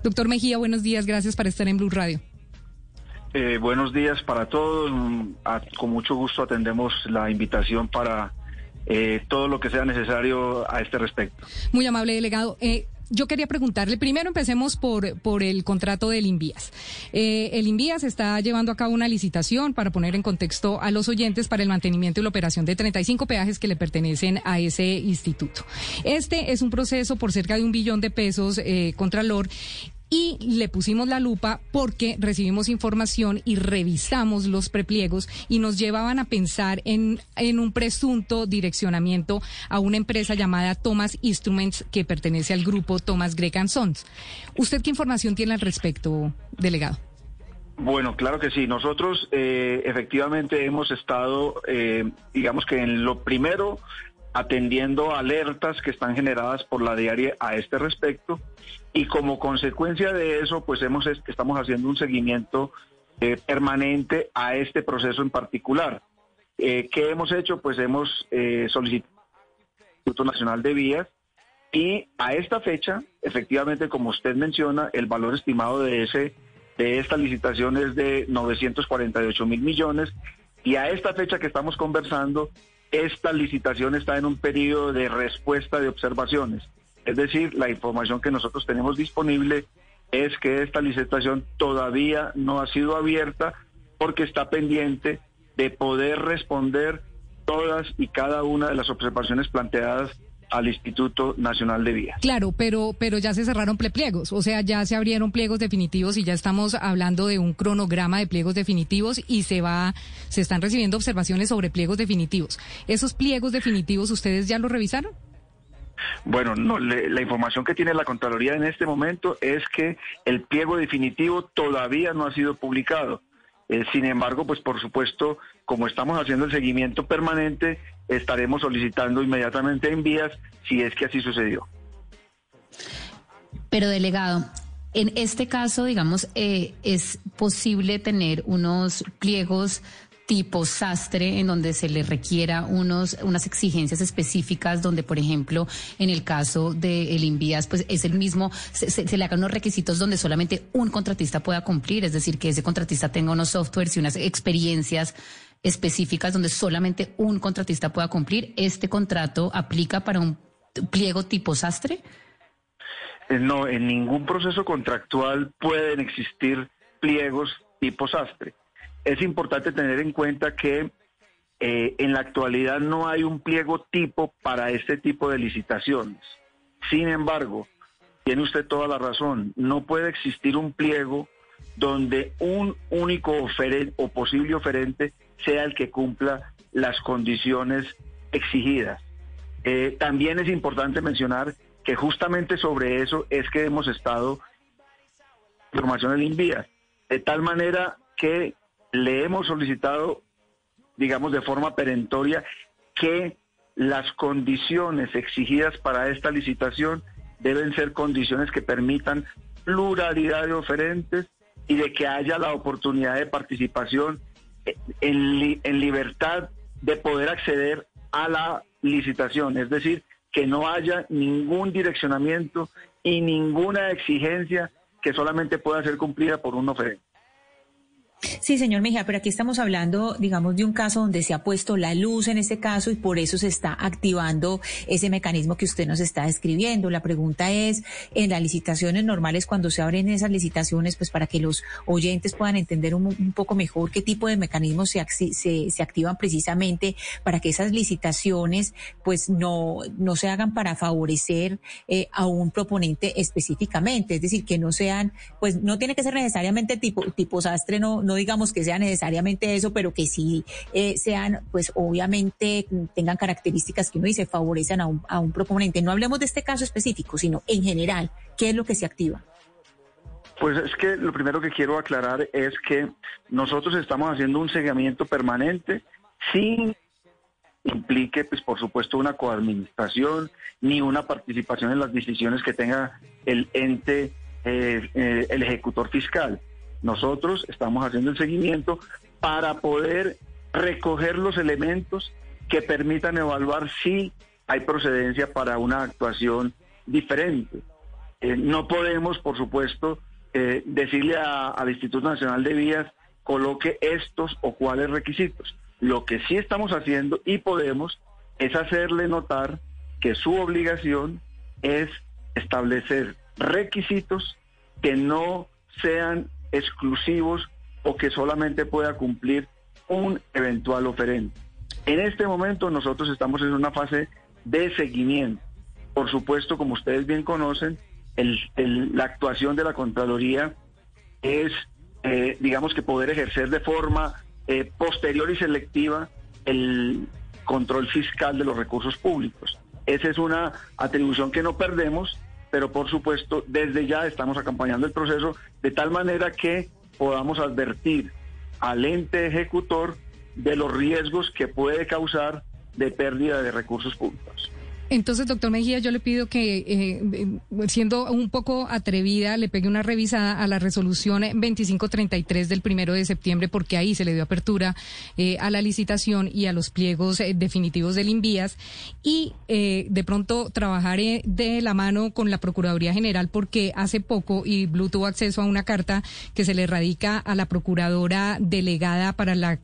Doctor Mejía, buenos días. Gracias por estar en Blue Radio. Eh, buenos días para todos. A- con mucho gusto atendemos la invitación para eh, todo lo que sea necesario a este respecto. Muy amable delegado. Eh, yo quería preguntarle, primero empecemos por, por el contrato del Invías. Eh, el Invías está llevando a cabo una licitación para poner en contexto a los oyentes para el mantenimiento y la operación de 35 peajes que le pertenecen a ese instituto. Este es un proceso por cerca de un billón de pesos, eh, Contralor, y le pusimos la lupa porque recibimos información y revisamos los prepliegos y nos llevaban a pensar en, en un presunto direccionamiento a una empresa llamada Thomas Instruments que pertenece al grupo Thomas Gregg Sons. ¿Usted qué información tiene al respecto, delegado? Bueno, claro que sí. Nosotros eh, efectivamente hemos estado, eh, digamos que en lo primero, atendiendo alertas que están generadas por la diaria a este respecto y como consecuencia de eso, pues hemos est- estamos haciendo un seguimiento eh, permanente a este proceso en particular. Eh, ¿Qué hemos hecho? Pues hemos eh, solicitado al Instituto Nacional de Vías y a esta fecha, efectivamente, como usted menciona, el valor estimado de ese de esta licitación es de 948 mil millones y a esta fecha que estamos conversando, esta licitación está en un periodo de respuesta de observaciones. Es decir, la información que nosotros tenemos disponible es que esta licitación todavía no ha sido abierta porque está pendiente de poder responder todas y cada una de las observaciones planteadas al Instituto Nacional de Vías. Claro, pero, pero ya se cerraron pliegos, o sea, ya se abrieron pliegos definitivos y ya estamos hablando de un cronograma de pliegos definitivos y se va, se están recibiendo observaciones sobre pliegos definitivos. ¿Esos pliegos definitivos ustedes ya los revisaron? Bueno, no, le- la información que tiene la Contraloría en este momento es que el pliego definitivo todavía no ha sido publicado. Eh, sin embargo, pues por supuesto, como estamos haciendo el seguimiento permanente, estaremos solicitando inmediatamente en vías si es que así sucedió. Pero delegado, en este caso, digamos, eh, es posible tener unos pliegos tipo sastre en donde se le requiera unos unas exigencias específicas donde por ejemplo en el caso del el Invías pues es el mismo se, se- se le hagan unos requisitos donde solamente un contratista pueda cumplir es decir que ese contratista tenga unos softwares y unas experiencias específicas donde solamente un contratista pueda cumplir este contrato aplica para un pliego tipo sastre Eh, No, en ningún proceso contractual pueden existir pliegos tipo sastre. Es importante tener en cuenta que eh, en la actualidad no hay un pliego tipo para este tipo de licitaciones. Sin embargo, tiene usted toda la razón, no puede existir un pliego donde un único oferente o posible oferente sea el que cumpla las condiciones exigidas. Eh, también es importante mencionar que justamente sobre eso es que hemos estado información del INVIA, de tal manera que le hemos solicitado, digamos, de forma perentoria, que las condiciones exigidas para esta licitación deben ser condiciones que permitan pluralidad de oferentes y de que haya la oportunidad de participación en, li- en libertad de poder acceder a la licitación, es decir, que no haya ningún direccionamiento y ninguna exigencia que solamente pueda ser cumplida por un oferente. Sí, señor Mejía, pero aquí estamos hablando, digamos, de un caso donde se ha puesto la luz en este caso y por eso se está activando ese mecanismo que usted nos está describiendo. La pregunta es, en las licitaciones normales, cuando se abren esas licitaciones, pues para que los oyentes puedan entender un, un poco mejor qué tipo de mecanismos se, activan precisamente para que esas licitaciones, pues no, no se hagan para favorecer eh, a un proponente específicamente. Es decir, que no sean, pues no tiene que ser necesariamente tipo, tipo sastre, no, no digamos que sea necesariamente eso, pero que sí eh, sean, pues obviamente tengan características que uno dice favorecen a un, a un proponente. No hablemos de este caso específico, sino en general, ¿qué es lo que se activa? Pues es que lo primero que quiero aclarar es que nosotros estamos haciendo un seguimiento permanente sin implique, pues por supuesto, una coadministración ni una participación en las decisiones que tenga el ente, eh, eh, el ejecutor fiscal. Nosotros estamos haciendo el seguimiento para poder recoger los elementos que permitan evaluar si hay procedencia para una actuación diferente. Eh, no podemos, por supuesto, decirle al Instituto Nacional de Vías coloque estos o cuáles requisitos. Lo que sí estamos haciendo y podemos es hacerle notar que su obligación es establecer requisitos que no sean exclusivos o que solamente pueda cumplir un eventual oferente. En este momento nosotros estamos en una fase de seguimiento. Por supuesto, como ustedes bien conocen, la actuación de la Contraloría es, eh, digamos que poder ejercer de forma eh, posterior y selectiva el control fiscal de los recursos públicos. Esa es una atribución que no perdemos, pero por supuesto desde ya estamos acompañando el proceso de tal manera que podamos advertir al ente ejecutor de los riesgos que puede causar de pérdida de recursos públicos. Entonces, doctor Mejía, yo le pido que, eh, eh, siendo un poco atrevida, le pegue una revisada a la resolución 2533 del primero de septiembre, porque ahí se le dio apertura eh, a la licitación y a los pliegos definitivos del INVIAS, y de pronto trabajaré de la mano con la Procuraduría General, porque hace poco, y Blue tuvo acceso a una carta que se le radica a la Procuradora Delegada para la,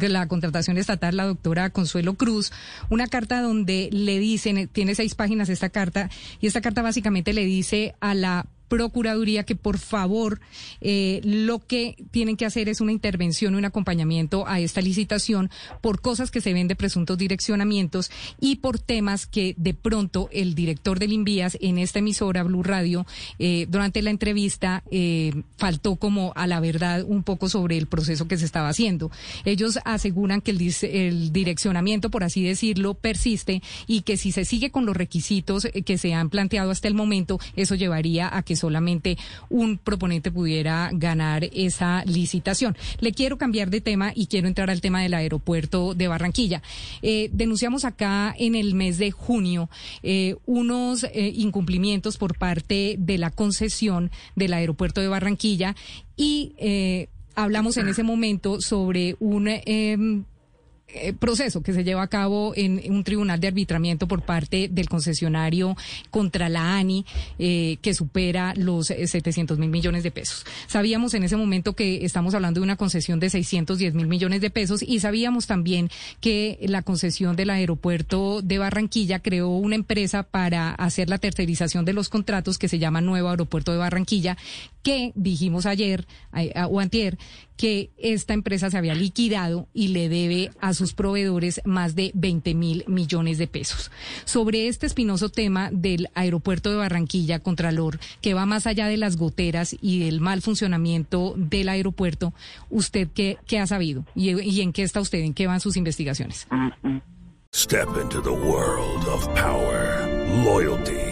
la Contratación Estatal, la doctora Consuelo Cruz, una carta donde le dicen tiene, seis páginas esta carta y esta carta básicamente le dice a la Procuraduría que por favor eh, lo que tienen que hacer es una intervención, un acompañamiento a esta licitación por cosas que se ven de presuntos direccionamientos y por temas que de pronto el director del Invías en esta emisora Blue Radio eh, durante la entrevista eh, faltó como a la verdad un poco sobre el proceso que se estaba haciendo. Ellos aseguran que el, el direccionamiento, por así decirlo, persiste y que si se sigue con los requisitos que se han planteado hasta el momento, eso llevaría a que solamente un proponente pudiera ganar esa licitación. Le quiero cambiar de tema y quiero entrar al tema del aeropuerto de Barranquilla. Eh, denunciamos acá en el mes de junio eh, unos eh, incumplimientos por parte de la concesión del aeropuerto de Barranquilla y hablamos en ese momento sobre un em, proceso que se lleva a cabo en, un tribunal de arbitramiento por parte del concesionario contra la ANI, eh, que supera los 700 eh, mil millones de pesos. Sabíamos en ese momento que estamos hablando de una concesión de 610 mil millones de pesos y sabíamos también que la concesión del aeropuerto de Barranquilla creó una empresa para hacer la tercerización de los contratos que se llama Nuevo Aeropuerto de Barranquilla, que dijimos ayer o antier que esta empresa se había liquidado y le debe a sus proveedores más de 20 mil millones de pesos. Sobre este espinoso tema del aeropuerto de Barranquilla, Contralor, que va más allá de las goteras y del mal funcionamiento del aeropuerto, ¿usted qué, qué ha sabido? ¿Y, ¿Y, en qué está usted? ¿En qué van sus investigaciones? Step into the world of power, loyalty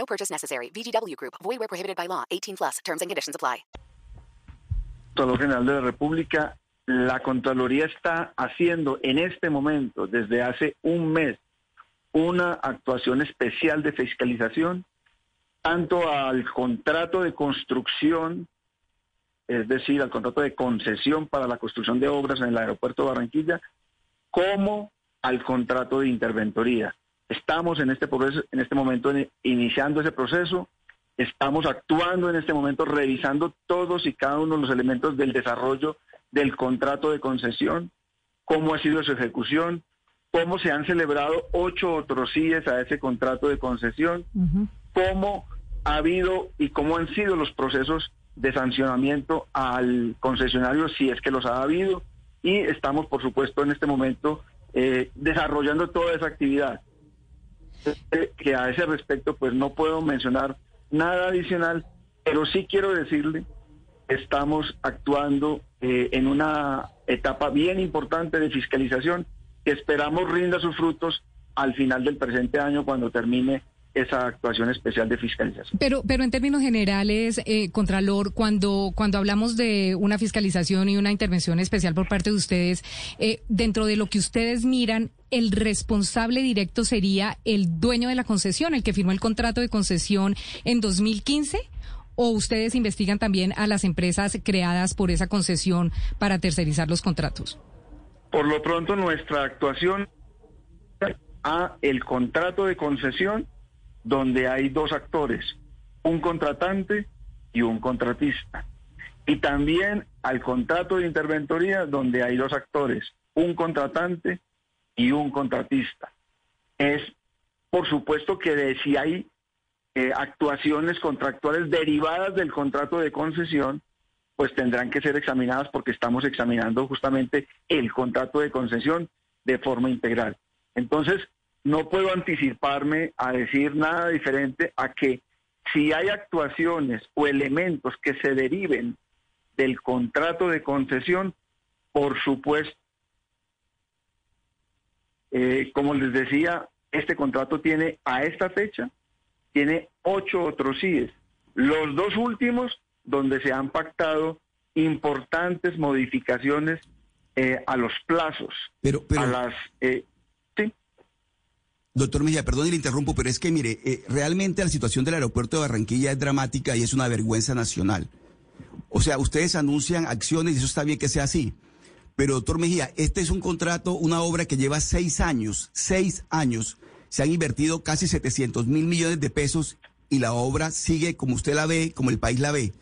No purchase necessary. VGW Group. Void where prohibited by law. 18 plus. Terms and conditions apply. General de la República La Contraloría está haciendo en este momento, desde hace un mes, una actuación especial de fiscalización, tanto al contrato de construcción, es decir, al contrato de concesión para la construcción de obras en el aeropuerto Barranquilla, como al contrato de interventoría. Estamos en este, proceso, en este momento iniciando ese proceso, estamos actuando en este momento, revisando todos y cada uno de los elementos del desarrollo del contrato de concesión, cómo ha sido su ejecución, cómo se han celebrado ocho otros CIES a ese contrato de concesión, cómo ha habido y cómo han sido los procesos de sancionamiento al concesionario si es que los ha habido. Y estamos, por supuesto, en este momento eh, desarrollando toda esa actividad. Que a ese respecto, pues no puedo mencionar nada adicional, pero sí quiero decirle, estamos actuando eh, en una etapa bien importante de fiscalización que esperamos rinda sus frutos al final del presente año cuando termine esa actuación especial de fiscalización. Pero, pero en términos generales, eh, Contralor, cuando, cuando hablamos de una fiscalización y una intervención especial por parte de ustedes, eh, dentro de lo que ustedes miran, el responsable directo sería el dueño de la concesión, el que firmó el contrato de concesión en 2015. ¿O ustedes investigan también a las empresas creadas por esa concesión para tercerizar los contratos? Por lo pronto, nuestra actuación a el contrato de concesión donde hay dos actores, un contratante y un contratista. Y también al contrato de interventoría donde hay dos actores, un contratante y un contratista. Es, por supuesto, que de, si hay eh, actuaciones contractuales derivadas del contrato de concesión, pues tendrán que ser examinadas porque estamos examinando justamente el contrato de concesión de forma integral. Entonces, no puedo anticiparme a decir nada diferente a que si hay actuaciones o elementos que se deriven del contrato de concesión, por supuesto, eh, como les decía, este contrato tiene a esta fecha, tiene ocho otros CIES. Los dos últimos donde se han pactado importantes modificaciones eh, a los plazos, pero, pero, a las eh, Doctor Mejía, perdón y le interrumpo, pero es que mire, eh, realmente la situación del aeropuerto de Barranquilla es dramática y es una vergüenza nacional. O sea, ustedes anuncian acciones y eso está bien que sea así. Pero, doctor Mejía, este es un contrato, una obra que lleva seis años, seis años. Se han invertido casi 700 mil millones de pesos y la obra sigue como usted la ve, como el país la ve.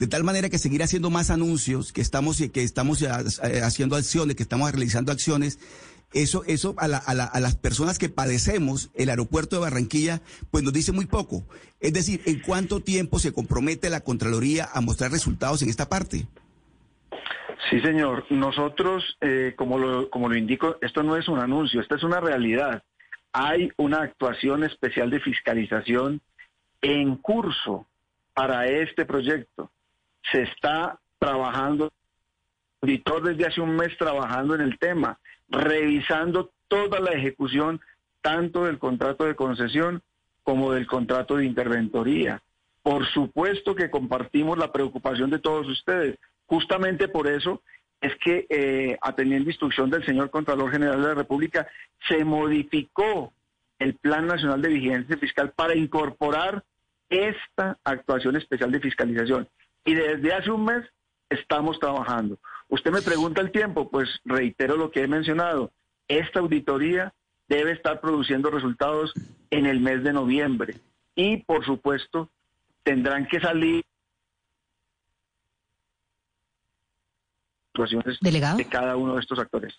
De tal manera que seguir haciendo más anuncios, que estamos, que estamos eh, haciendo acciones, que estamos realizando acciones, eso, eso a, la, a, la, a, las personas que padecemos el aeropuerto de Barranquilla, pues nos dice muy poco. Es decir, ¿en cuánto tiempo se compromete la Contraloría a mostrar resultados en esta parte? Sí, señor. Nosotros, eh, como, lo, como lo indico, esto no es un anuncio, esta es una realidad. Hay una actuación especial de fiscalización en curso para este proyecto. Se está trabajando, auditor desde hace un mes trabajando en el tema revisando toda la ejecución tanto del contrato de concesión como del contrato de interventoría. Por supuesto que compartimos la preocupación de todos ustedes. Justamente por eso es que, eh, atendiendo instrucción del señor Contralor General de la República, se modificó el Plan Nacional de Vigilancia Fiscal para incorporar esta actuación especial de fiscalización. Y desde hace un mes estamos trabajando. Usted me pregunta el tiempo, pues reitero lo que he mencionado. Esta auditoría debe estar produciendo resultados en el mes de noviembre y, por supuesto, tendrán que salir situaciones ¿Delegado? de cada uno de estos actores.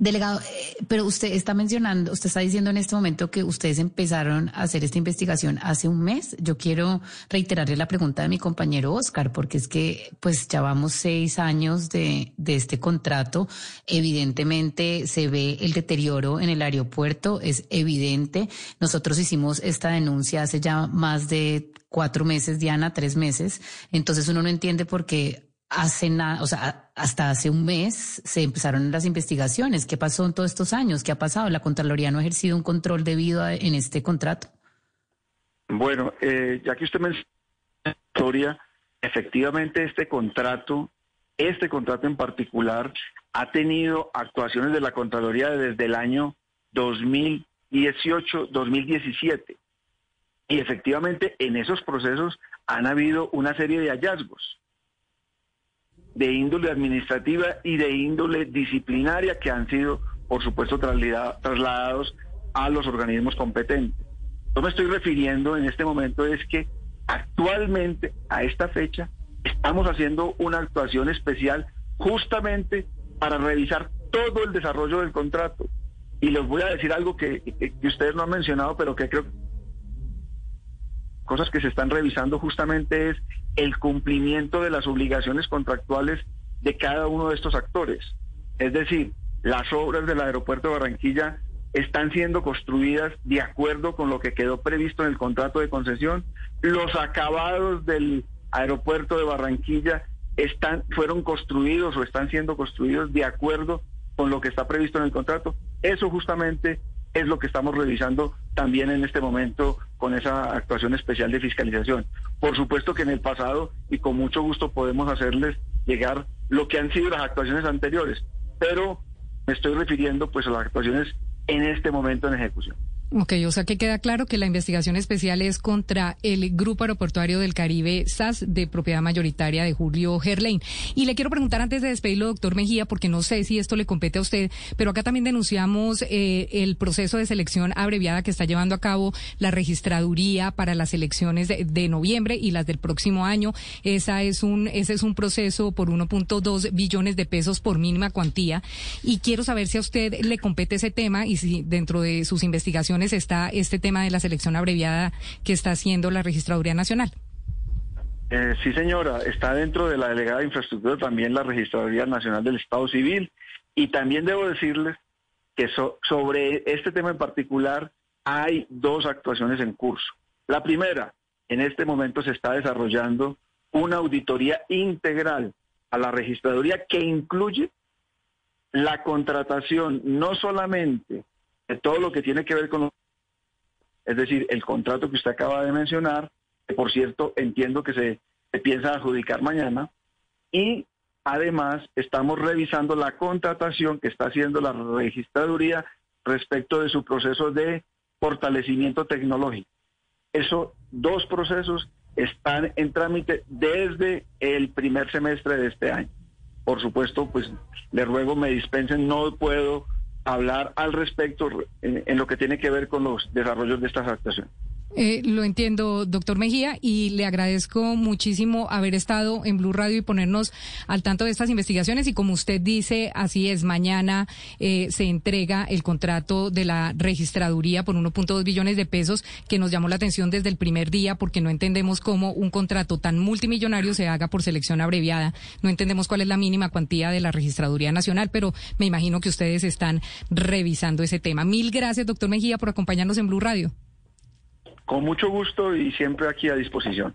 Delegado, eh, pero usted está mencionando, usted está diciendo en este momento que ustedes empezaron a hacer esta investigación hace un mes. Yo quiero reiterarle la pregunta de mi compañero Oscar, porque es que pues ya vamos seis años de, de este contrato. Evidentemente se ve el deterioro en el aeropuerto, es evidente. Nosotros hicimos esta denuncia hace ya más de cuatro meses, Diana, tres meses. Entonces uno no entiende por qué hace nada, o sea, hasta hace un mes se empezaron las investigaciones. ¿Qué pasó en todos estos años? ¿Qué ha pasado? ¿La Contraloría no ha ejercido un control debido a, en este contrato? Bueno, eh, ya que usted menciona historia, efectivamente este contrato, este contrato en particular, ha tenido actuaciones de la Contraloría desde el año 2018, 2017. Y efectivamente en esos procesos han habido una serie de hallazgos de índole administrativa y de índole disciplinaria que han sido, por supuesto, trasladados a los organismos competentes. Yo me estoy refiriendo en este momento es que actualmente, a esta fecha, estamos haciendo una actuación especial justamente para revisar todo el desarrollo del contrato. Y les voy a decir algo que, que ustedes no han mencionado, pero que creo cosas que se están revisando justamente es el cumplimiento de las obligaciones contractuales de cada uno de estos actores. Es decir, las obras del aeropuerto de Barranquilla están siendo construidas de acuerdo con lo que quedó previsto en el contrato de concesión. Los acabados del aeropuerto de Barranquilla están fueron construidos o están siendo construidos de acuerdo con lo que está previsto en el contrato. Eso justamente es lo que estamos revisando también en este momento con esa actuación especial de fiscalización. Por supuesto que en el pasado y con mucho gusto podemos hacerles llegar lo que han sido las actuaciones anteriores, pero me estoy refiriendo pues a las actuaciones en este momento en ejecución. Ok, o sea que queda claro que la investigación especial es contra el Grupo Aeroportuario del Caribe SAS de propiedad mayoritaria de Julio Gerlain. Y le quiero preguntar antes de despedirlo, doctor Mejía, porque no sé si esto le compete a usted, pero acá también denunciamos eh, el proceso de selección abreviada que está llevando a cabo la registraduría para las elecciones de, de noviembre y las del próximo año. Esa es un, ese es un proceso por 1.2 billones de pesos por mínima cuantía. Y quiero saber si a usted le compete ese tema y si dentro de sus investigaciones está este tema de la selección abreviada que está haciendo la Registraduría Nacional. Eh, sí, señora, está dentro de la delegada de infraestructura también la Registraduría Nacional del Estado Civil y también debo decirles que sobre este tema en particular hay dos actuaciones en curso. La primera, en este momento se está desarrollando una auditoría integral a la registraduría que incluye la contratación no solamente de todo lo que tiene que ver con, es decir, el contrato que usted acaba de mencionar, que por cierto entiendo que se, piensa adjudicar mañana, y además estamos revisando la contratación que está haciendo la registraduría respecto de su proceso de fortalecimiento tecnológico. Esos dos procesos están en trámite desde el primer semestre de este año. Por supuesto, pues le ruego me dispensen, no puedo hablar al respecto en, en, lo que tiene que ver con los desarrollos de estas actuaciones. Eh, lo entiendo, doctor Mejía, y le agradezco muchísimo haber estado en Blue Radio y ponernos al tanto de estas investigaciones. Y como usted dice, así es, mañana eh, se entrega el contrato de la registraduría por 1.2 billones de pesos, que nos llamó la atención desde el primer día, porque no entendemos cómo un contrato tan multimillonario se haga por selección abreviada. No entendemos cuál es la mínima cuantía de la registraduría nacional, pero me imagino que ustedes están revisando ese tema. Mil gracias, doctor Mejía, por acompañarnos en Blue Radio. Con mucho gusto y siempre aquí a disposición.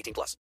18 plus.